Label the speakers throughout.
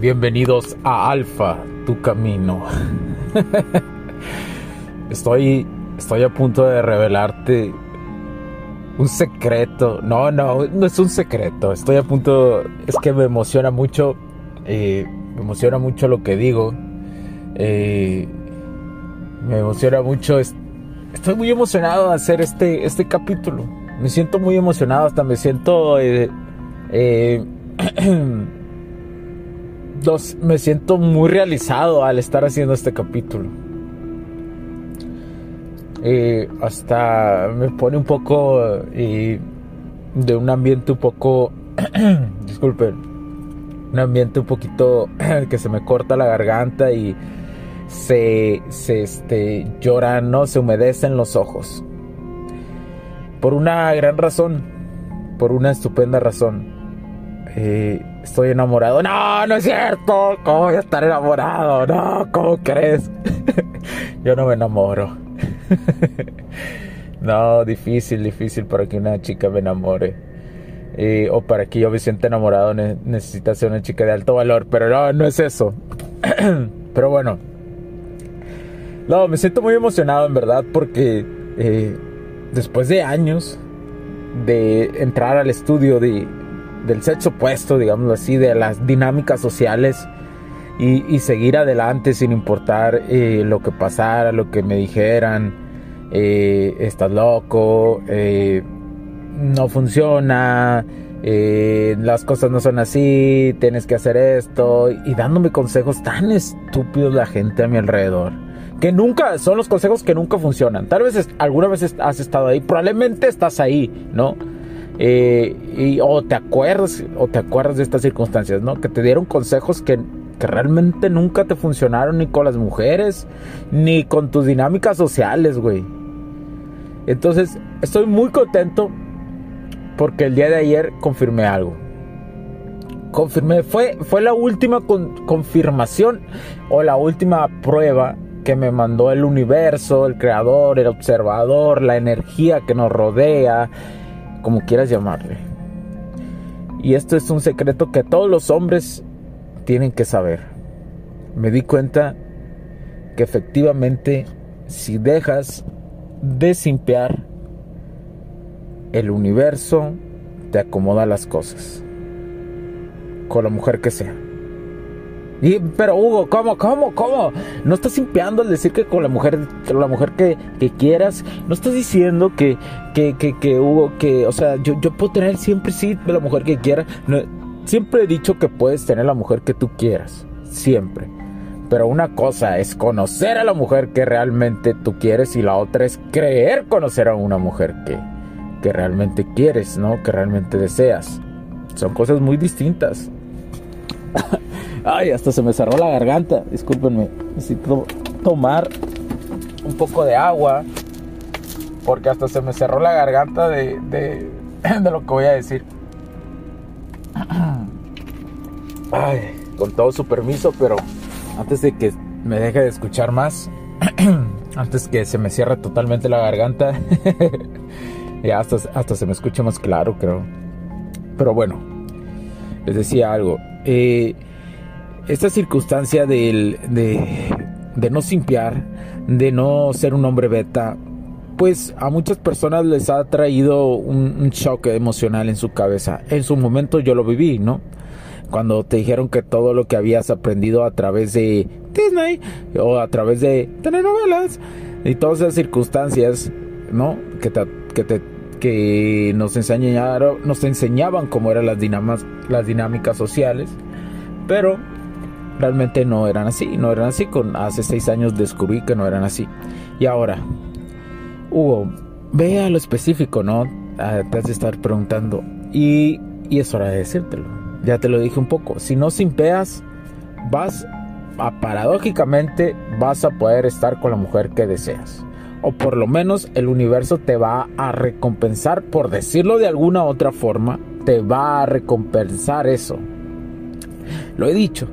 Speaker 1: Bienvenidos a Alfa, tu camino. estoy, estoy a punto de revelarte un secreto. No, no, no es un secreto. Estoy a punto. Es que me emociona mucho. Eh, me emociona mucho lo que digo. Eh, me emociona mucho. Estoy muy emocionado de hacer este, este capítulo. Me siento muy emocionado. Hasta me siento. Eh, me siento muy realizado al estar haciendo este capítulo. Eh, hasta me pone un poco eh, de un ambiente un poco, disculpen, un ambiente un poquito que se me corta la garganta y se, se este, lloran, ¿no? Se humedecen los ojos. Por una gran razón, por una estupenda razón. Eh, estoy enamorado. No, no es cierto. ¿Cómo voy a estar enamorado? No, ¿cómo crees? yo no me enamoro. no, difícil, difícil para que una chica me enamore. Eh, o para que yo me sienta enamorado necesita ser una chica de alto valor. Pero no, no es eso. pero bueno. No, me siento muy emocionado en verdad porque eh, después de años de entrar al estudio de del sexo opuesto, digámoslo así, de las dinámicas sociales y, seguir adelante sin importar eh, lo que pasara, lo que me dijeran, eh, estás loco, eh, no funciona, las cosas no son así, tienes que hacer esto, y dándome consejos tan estúpidos la gente a mi alrededor. Que nunca, son los consejos que nunca funcionan. Tal vez alguna vez has estado ahí, probablemente estás ahí, ¿no? Eh, y, o te acuerdas, o te acuerdas de estas circunstancias, ¿no? Que te dieron consejos que, que realmente nunca te funcionaron ni con las mujeres, ni con tus dinámicas sociales, güey. Entonces, estoy muy contento porque el día de ayer confirmé algo. Confirmé, fue, fue la última confirmación o la última prueba que me mandó el universo, el creador, el observador, la energía que nos rodea, como quieras llamarle. Y esto es un secreto que todos los hombres tienen que saber. Me di cuenta que efectivamente si dejas de simpear, el universo te acomoda las cosas. Con la mujer que sea pero Hugo, ¿cómo, cómo, cómo? No estás simpeando al decir que con la mujer, la mujer que, quieras, no estás diciendo que, que, que, Hugo, que, o sea, yo, yo puedo tener siempre sí la mujer que quiera. siempre he dicho que puedes tener la mujer que tú quieras, siempre. Pero una cosa es conocer a la mujer que realmente tú quieres y la otra es creer conocer a una mujer que, que realmente quieres, ¿no? Que realmente deseas. Son cosas muy distintas. Ay, hasta se me cerró la garganta. Discúlpenme. Necesito tomar un poco de agua. Porque hasta se me cerró la garganta de, de, lo que voy a decir. Ay, con todo su permiso, pero antes de que me deje de escuchar más, antes que se me cierre totalmente la garganta, ya hasta, hasta se me escucha más claro, creo. Pero bueno, les decía algo. Eh, esta circunstancia de, de no simpiar, de no ser un hombre beta, pues a muchas personas les ha traído un, shock emocional en su cabeza. En su momento yo lo viví, ¿no? Cuando te dijeron que todo lo que habías aprendido a través de Disney o a través de telenovelas y todas esas circunstancias, ¿no? Que te que nos enseñaron, nos enseñaban cómo eran las, las dinámicas sociales, pero realmente no eran así, no eran así. Con hace seis años descubrí que no eran así. Y ahora, Hugo, ve a lo específico, ¿no? Ah, te has de estar preguntando. Y, y es hora de decírtelo. Ya te lo dije un poco. Si no simpeas, vas a paradójicamente vas a poder estar con la mujer que deseas. O por lo menos el universo te va a recompensar, por decirlo de alguna otra forma, te va a recompensar eso. Lo he dicho,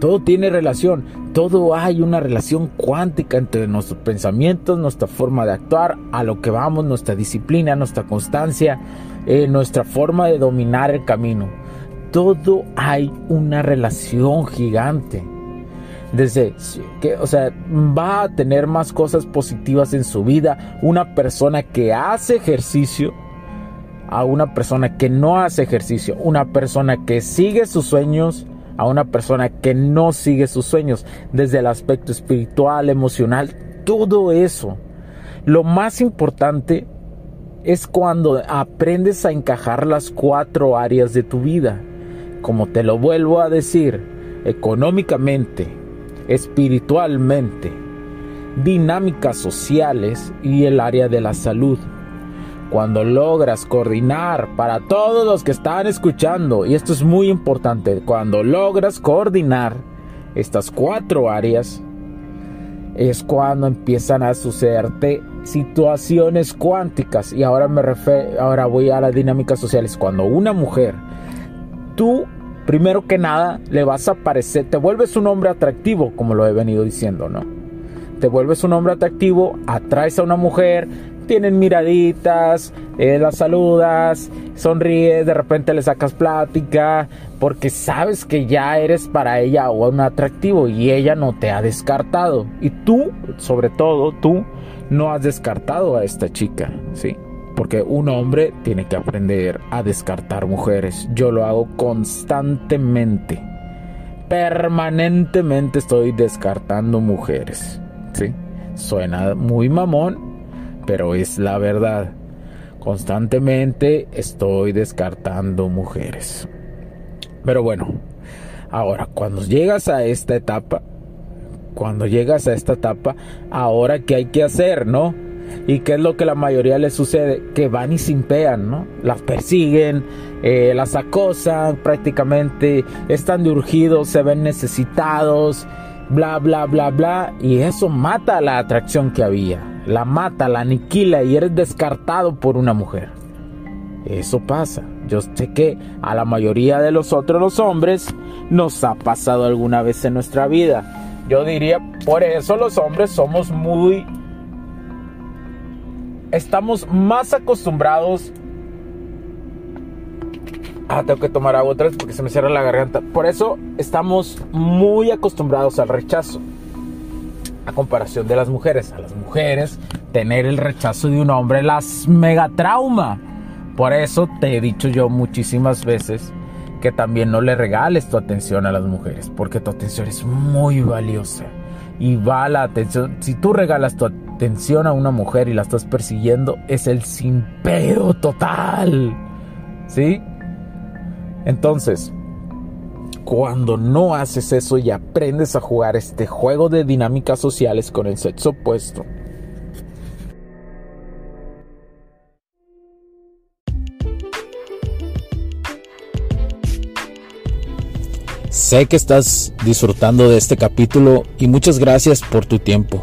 Speaker 1: todo tiene relación, todo hay una relación cuántica entre nuestros pensamientos, nuestra forma de actuar, a lo que vamos, nuestra disciplina, nuestra constancia, eh, nuestra forma de dominar el camino. Todo hay una relación gigante. Desde que, o sea, va a tener más cosas positivas en su vida una persona que hace ejercicio a una persona que no hace ejercicio, una persona que sigue sus sueños a una persona que no sigue sus sueños desde el aspecto espiritual, emocional, todo eso. Lo más importante es cuando aprendes a encajar las cuatro áreas de tu vida. Como te lo vuelvo a decir, económicamente, espiritualmente, dinámicas sociales y el área de la salud cuando logras coordinar para todos los que están escuchando, y esto es muy importante, cuando logras coordinar estas cuatro áreas, es cuando empiezan a sucederte situaciones cuánticas. Y ahora me refiero, ahora voy a las dinámicas sociales. Cuando una mujer, tú primero que nada le vas a parecer, te vuelves un hombre atractivo, como lo he venido diciendo, ¿no? Te vuelves un hombre atractivo, atraes a una mujer, tienen miraditas, eh, las saludas, sonríes, de repente le sacas plática, porque sabes que ya eres para ella un atractivo y ella no te ha descartado. Y tú, sobre todo tú, no has descartado a esta chica, ¿sí? Porque un hombre tiene que aprender a descartar mujeres. Yo lo hago constantemente. Permanentemente estoy descartando mujeres, ¿sí? Suena muy mamón, pero es la verdad. Constantemente estoy descartando mujeres. Pero bueno, ahora cuando llegas a esta etapa, cuando llegas a esta etapa, ahora qué hay que hacer, ¿no? ¿Y qué es lo que la mayoría les sucede? Que van y simpean, ¿no? Las persiguen, eh, las acosan prácticamente, están de urgidos, se ven necesitados, bla, bla, bla, bla. Y eso mata la atracción que había la mata, la aniquila y eres descartado por una mujer. Eso pasa. Yo sé que a la mayoría de los otros los hombres nos ha pasado alguna vez en nuestra vida. Yo diría, por eso los hombres somos muy... Estamos más acostumbrados... Ah, tengo que tomar agua otra vez porque se me cierra la garganta. Por eso estamos muy acostumbrados al rechazo a comparación de las mujeres. A las mujeres, tener el rechazo de un hombre las mega trauma. Por eso te he dicho yo muchísimas veces que también no le regales tu atención a las mujeres, porque tu atención es muy valiosa. Y va la atención. Si tú regalas tu atención a una mujer y la estás persiguiendo, es el simpeo total. ¿Sí? Entonces, cuando no haces eso y aprendes a jugar este juego de dinámicas sociales con el sexo opuesto, Sé que estás disfrutando de este capítulo y muchas gracias por tu tiempo.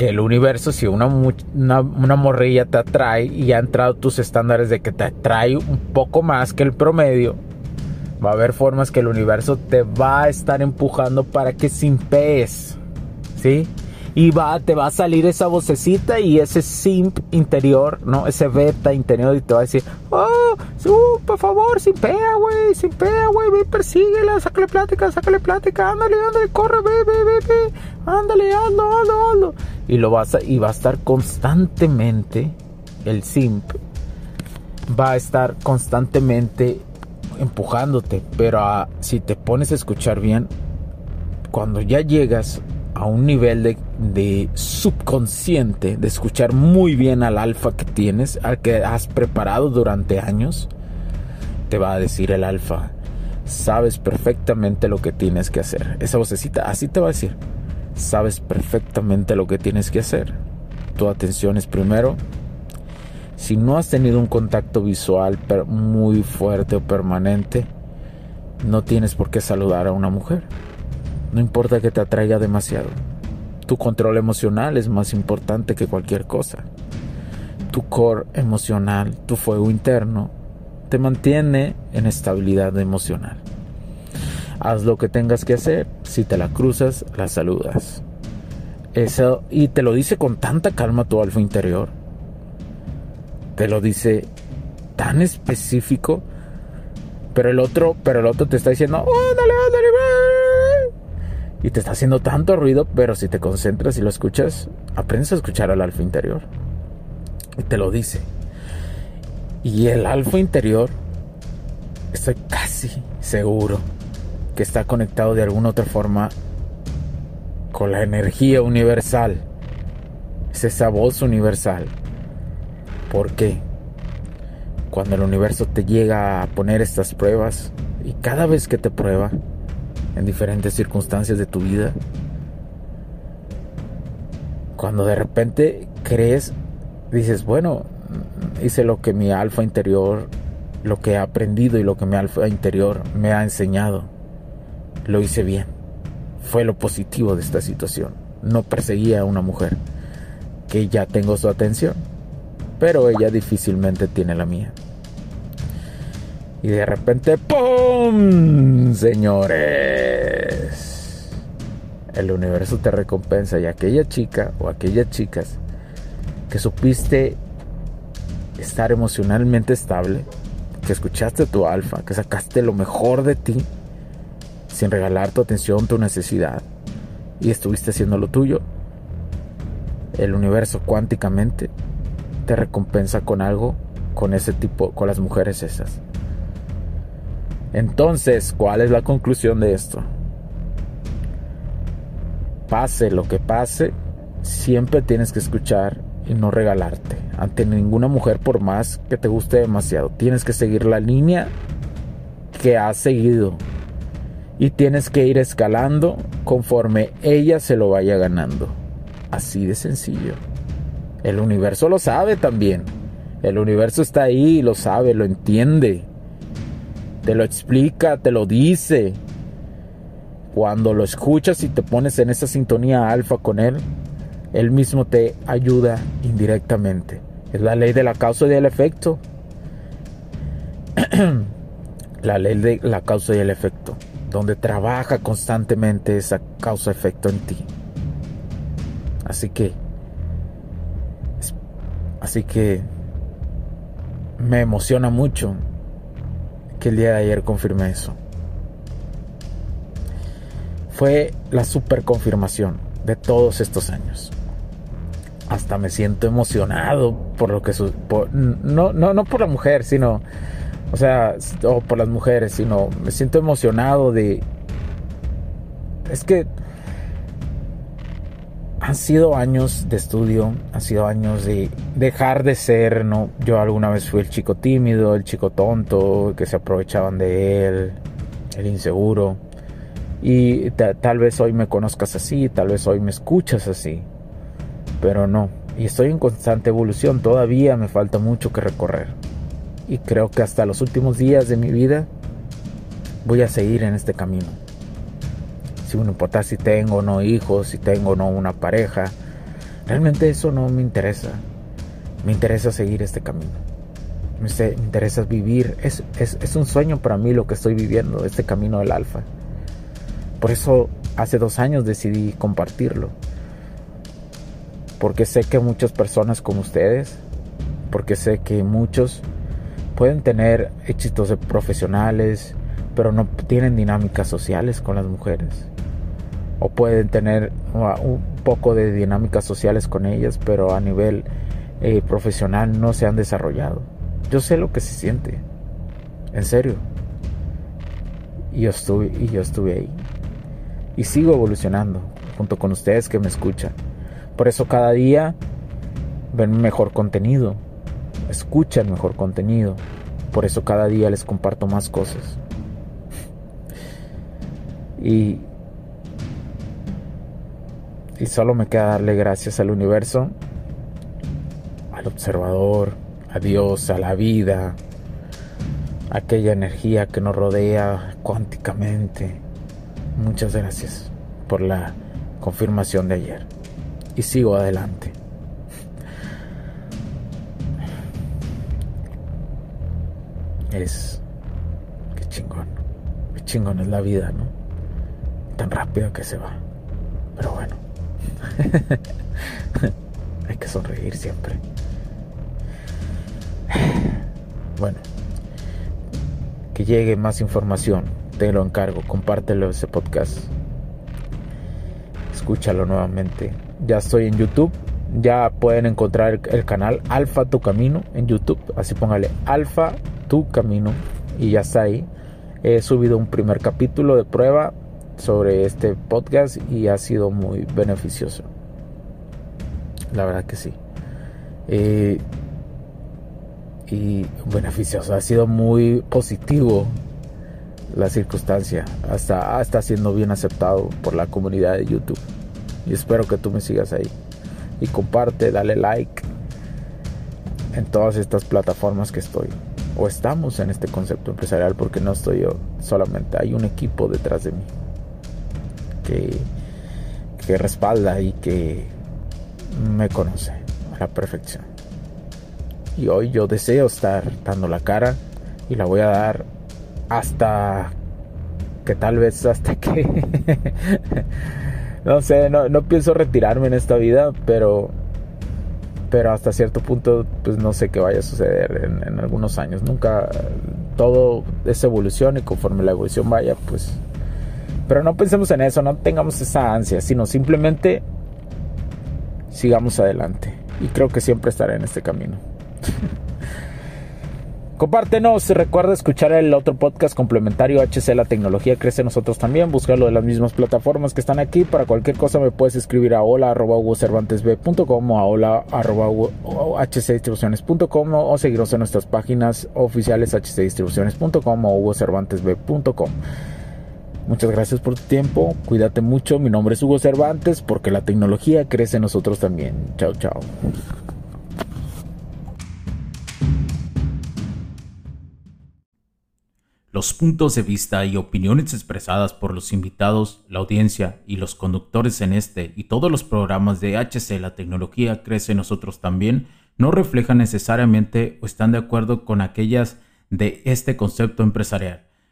Speaker 1: que el universo, si una, una, morrilla te atrae y ha entrado tus estándares de que te atrae un poco más que el promedio, va a haber formas que el universo te va a estar empujando para que simpees, ¿sí? y va, te va a salir esa vocecita y ese simp interior, ¿no? Ese beta interior y te va a decir, oh, uh, por favor, simpea, güey, simpea, güey, ve, persíguela, sácale plática, sácale plática, ándale, ándale, corre, ve, ve, ve, ve, ándale, ando, ando, ando. Y lo vas y va a estar constantemente, el simp, va a estar constantemente empujándote, pero si te pones a escuchar bien, cuando ya llegas a un nivel de, subconsciente, de escuchar muy bien al alfa que tienes, al que has preparado durante años, te va a decir el alfa, sabes perfectamente lo que tienes que hacer. Esa vocecita así te va a decir, sabes perfectamente lo que tienes que hacer. Tu atención es primero. Si no has tenido un contacto visual muy fuerte o permanente, no tienes por qué saludar a una mujer. No importa que te atraiga demasiado. Tu control emocional es más importante que cualquier cosa. Tu core emocional, tu fuego interno, te mantiene en estabilidad emocional. Haz lo que tengas que hacer. Si te la cruzas, la saludas. Eso, y te lo dice con tanta calma tu alfa interior. Te lo dice tan específico. Pero el otro, pero el otro te está diciendo, ándale, y te está haciendo tanto ruido, pero si te concentras y lo escuchas, aprendes a escuchar al alfa interior. Y te lo dice. Y el alfa interior, estoy casi seguro que está conectado de alguna otra forma con la energía universal. Es esa voz universal. ¿Por qué? Cuando el universo te llega a poner estas pruebas y cada vez que te prueba, en diferentes circunstancias de tu vida. Cuando de repente crees, dices, bueno, hice lo que mi alfa interior, lo que he aprendido y lo que mi alfa interior me ha enseñado. Lo hice bien. Fue lo positivo de esta situación. No perseguía a una mujer que ya tengo su atención, pero ella difícilmente tiene la mía. Y de repente, ¡pum! Señores. El universo te recompensa y aquella chica o aquellas chicas que supiste estar emocionalmente estable, que escuchaste tu alfa, que sacaste lo mejor de ti sin regalar tu atención, tu necesidad y estuviste haciendo lo tuyo, el universo cuánticamente te recompensa con algo, con ese tipo, con las mujeres esas. Entonces, ¿cuál es la conclusión de esto? Pase lo que pase, siempre tienes que escuchar y no regalarte. Ante ninguna mujer, por más que te guste demasiado, tienes que seguir la línea que has seguido. Y tienes que ir escalando conforme ella se lo vaya ganando. Así de sencillo. El universo lo sabe también. El universo está ahí, lo sabe, lo entiende te lo explica, te lo dice. Cuando lo escuchas y te pones en esa sintonía alfa con él, él mismo te ayuda indirectamente. Es la ley de la causa y del efecto. la ley de la causa y el efecto, donde trabaja constantemente esa causa-efecto en ti. Así que, así que me emociona mucho que el día de ayer confirmé eso. Fue la super confirmación de todos estos años. Hasta me siento emocionado por lo que no, no, no por la mujer, sino, o sea, o por las mujeres, sino me siento emocionado de, es que han sido años de estudio, han sido años de dejar de ser, ¿no? Yo alguna vez fui el chico tímido, el chico tonto, que se aprovechaban de él, el inseguro. Y tal vez hoy me conozcas así, tal vez hoy me escuchas así, pero no. Y estoy en constante evolución, todavía me falta mucho que recorrer. Y creo que hasta los últimos días de mi vida voy a seguir en este camino. Si me importa si tengo o no hijos, si tengo o no una pareja. Realmente eso no me interesa. Me interesa seguir este camino. Me, interesa vivir. Es, es un sueño para mí lo que estoy viviendo, este camino del alfa. Por eso hace dos años decidí compartirlo. Porque sé que muchas personas como ustedes, porque sé que muchos pueden tener éxitos profesionales, pero no tienen dinámicas sociales con las mujeres. O pueden tener un poco de dinámicas sociales con ellas, pero a nivel eh, profesional no se han desarrollado. Yo sé lo que se siente. En serio. Y yo estuve, y yo estuve ahí. Y sigo evolucionando junto con ustedes que me escuchan. Por eso cada día ven mejor contenido, escuchan mejor contenido. Por eso cada día les comparto más cosas. Y, y solo me queda darle gracias al universo, al observador, a Dios, a la vida, a aquella energía que nos rodea cuánticamente. Muchas gracias por la confirmación de ayer. Y sigo adelante. Es... Qué chingón. Qué chingón es la vida, ¿no? tan rápido que se va. Pero bueno, hay que sonreír siempre. Bueno, que llegue más información, te lo encargo, compártelo ese podcast. Escúchalo nuevamente. Ya estoy en YouTube. Ya pueden encontrar el canal Alfa Tu Camino en YouTube. Así póngale Alfa Tu Camino y ya está ahí. He subido un primer capítulo de prueba sobre este podcast y ha sido muy beneficioso. La verdad que sí. Eh, y beneficioso, ha sido muy positivo la circunstancia. Hasta está siendo bien aceptado por la comunidad de YouTube. Y espero que tú me sigas ahí. Y comparte, dale like en todas estas plataformas que estoy. O estamos en este concepto empresarial porque no estoy yo solamente, hay un equipo detrás de mí que, respalda y que me conoce a la perfección. Y hoy yo deseo estar dando la cara y la voy a dar hasta que tal vez hasta que no sé, no, pienso retirarme en esta vida, pero pero hasta cierto punto pues no sé qué vaya a suceder en, en algunos años. Nunca todo es evolución y conforme la evolución vaya pues pero no pensemos en eso, no tengamos esa ansia, sino simplemente sigamos adelante. Y creo que siempre estaré en este camino. Compártenos, recuerda escuchar el otro podcast complementario HC La Tecnología Crece Nosotros también, buscarlo de las mismas plataformas que están aquí. Para cualquier cosa me puedes escribir a hola arroba o a hola arroba hcdistribuciones.com o seguirnos en nuestras páginas oficiales hcdistribuciones.com o hugocervantesb.com. Muchas gracias por tu tiempo, cuídate mucho, mi nombre es Hugo Cervantes porque la tecnología crece en nosotros también. Chao, chao.
Speaker 2: Los puntos de vista y opiniones expresadas por los invitados, la audiencia y los conductores en este y todos los programas de HC La tecnología crece en nosotros también no reflejan necesariamente o están de acuerdo con aquellas de este concepto empresarial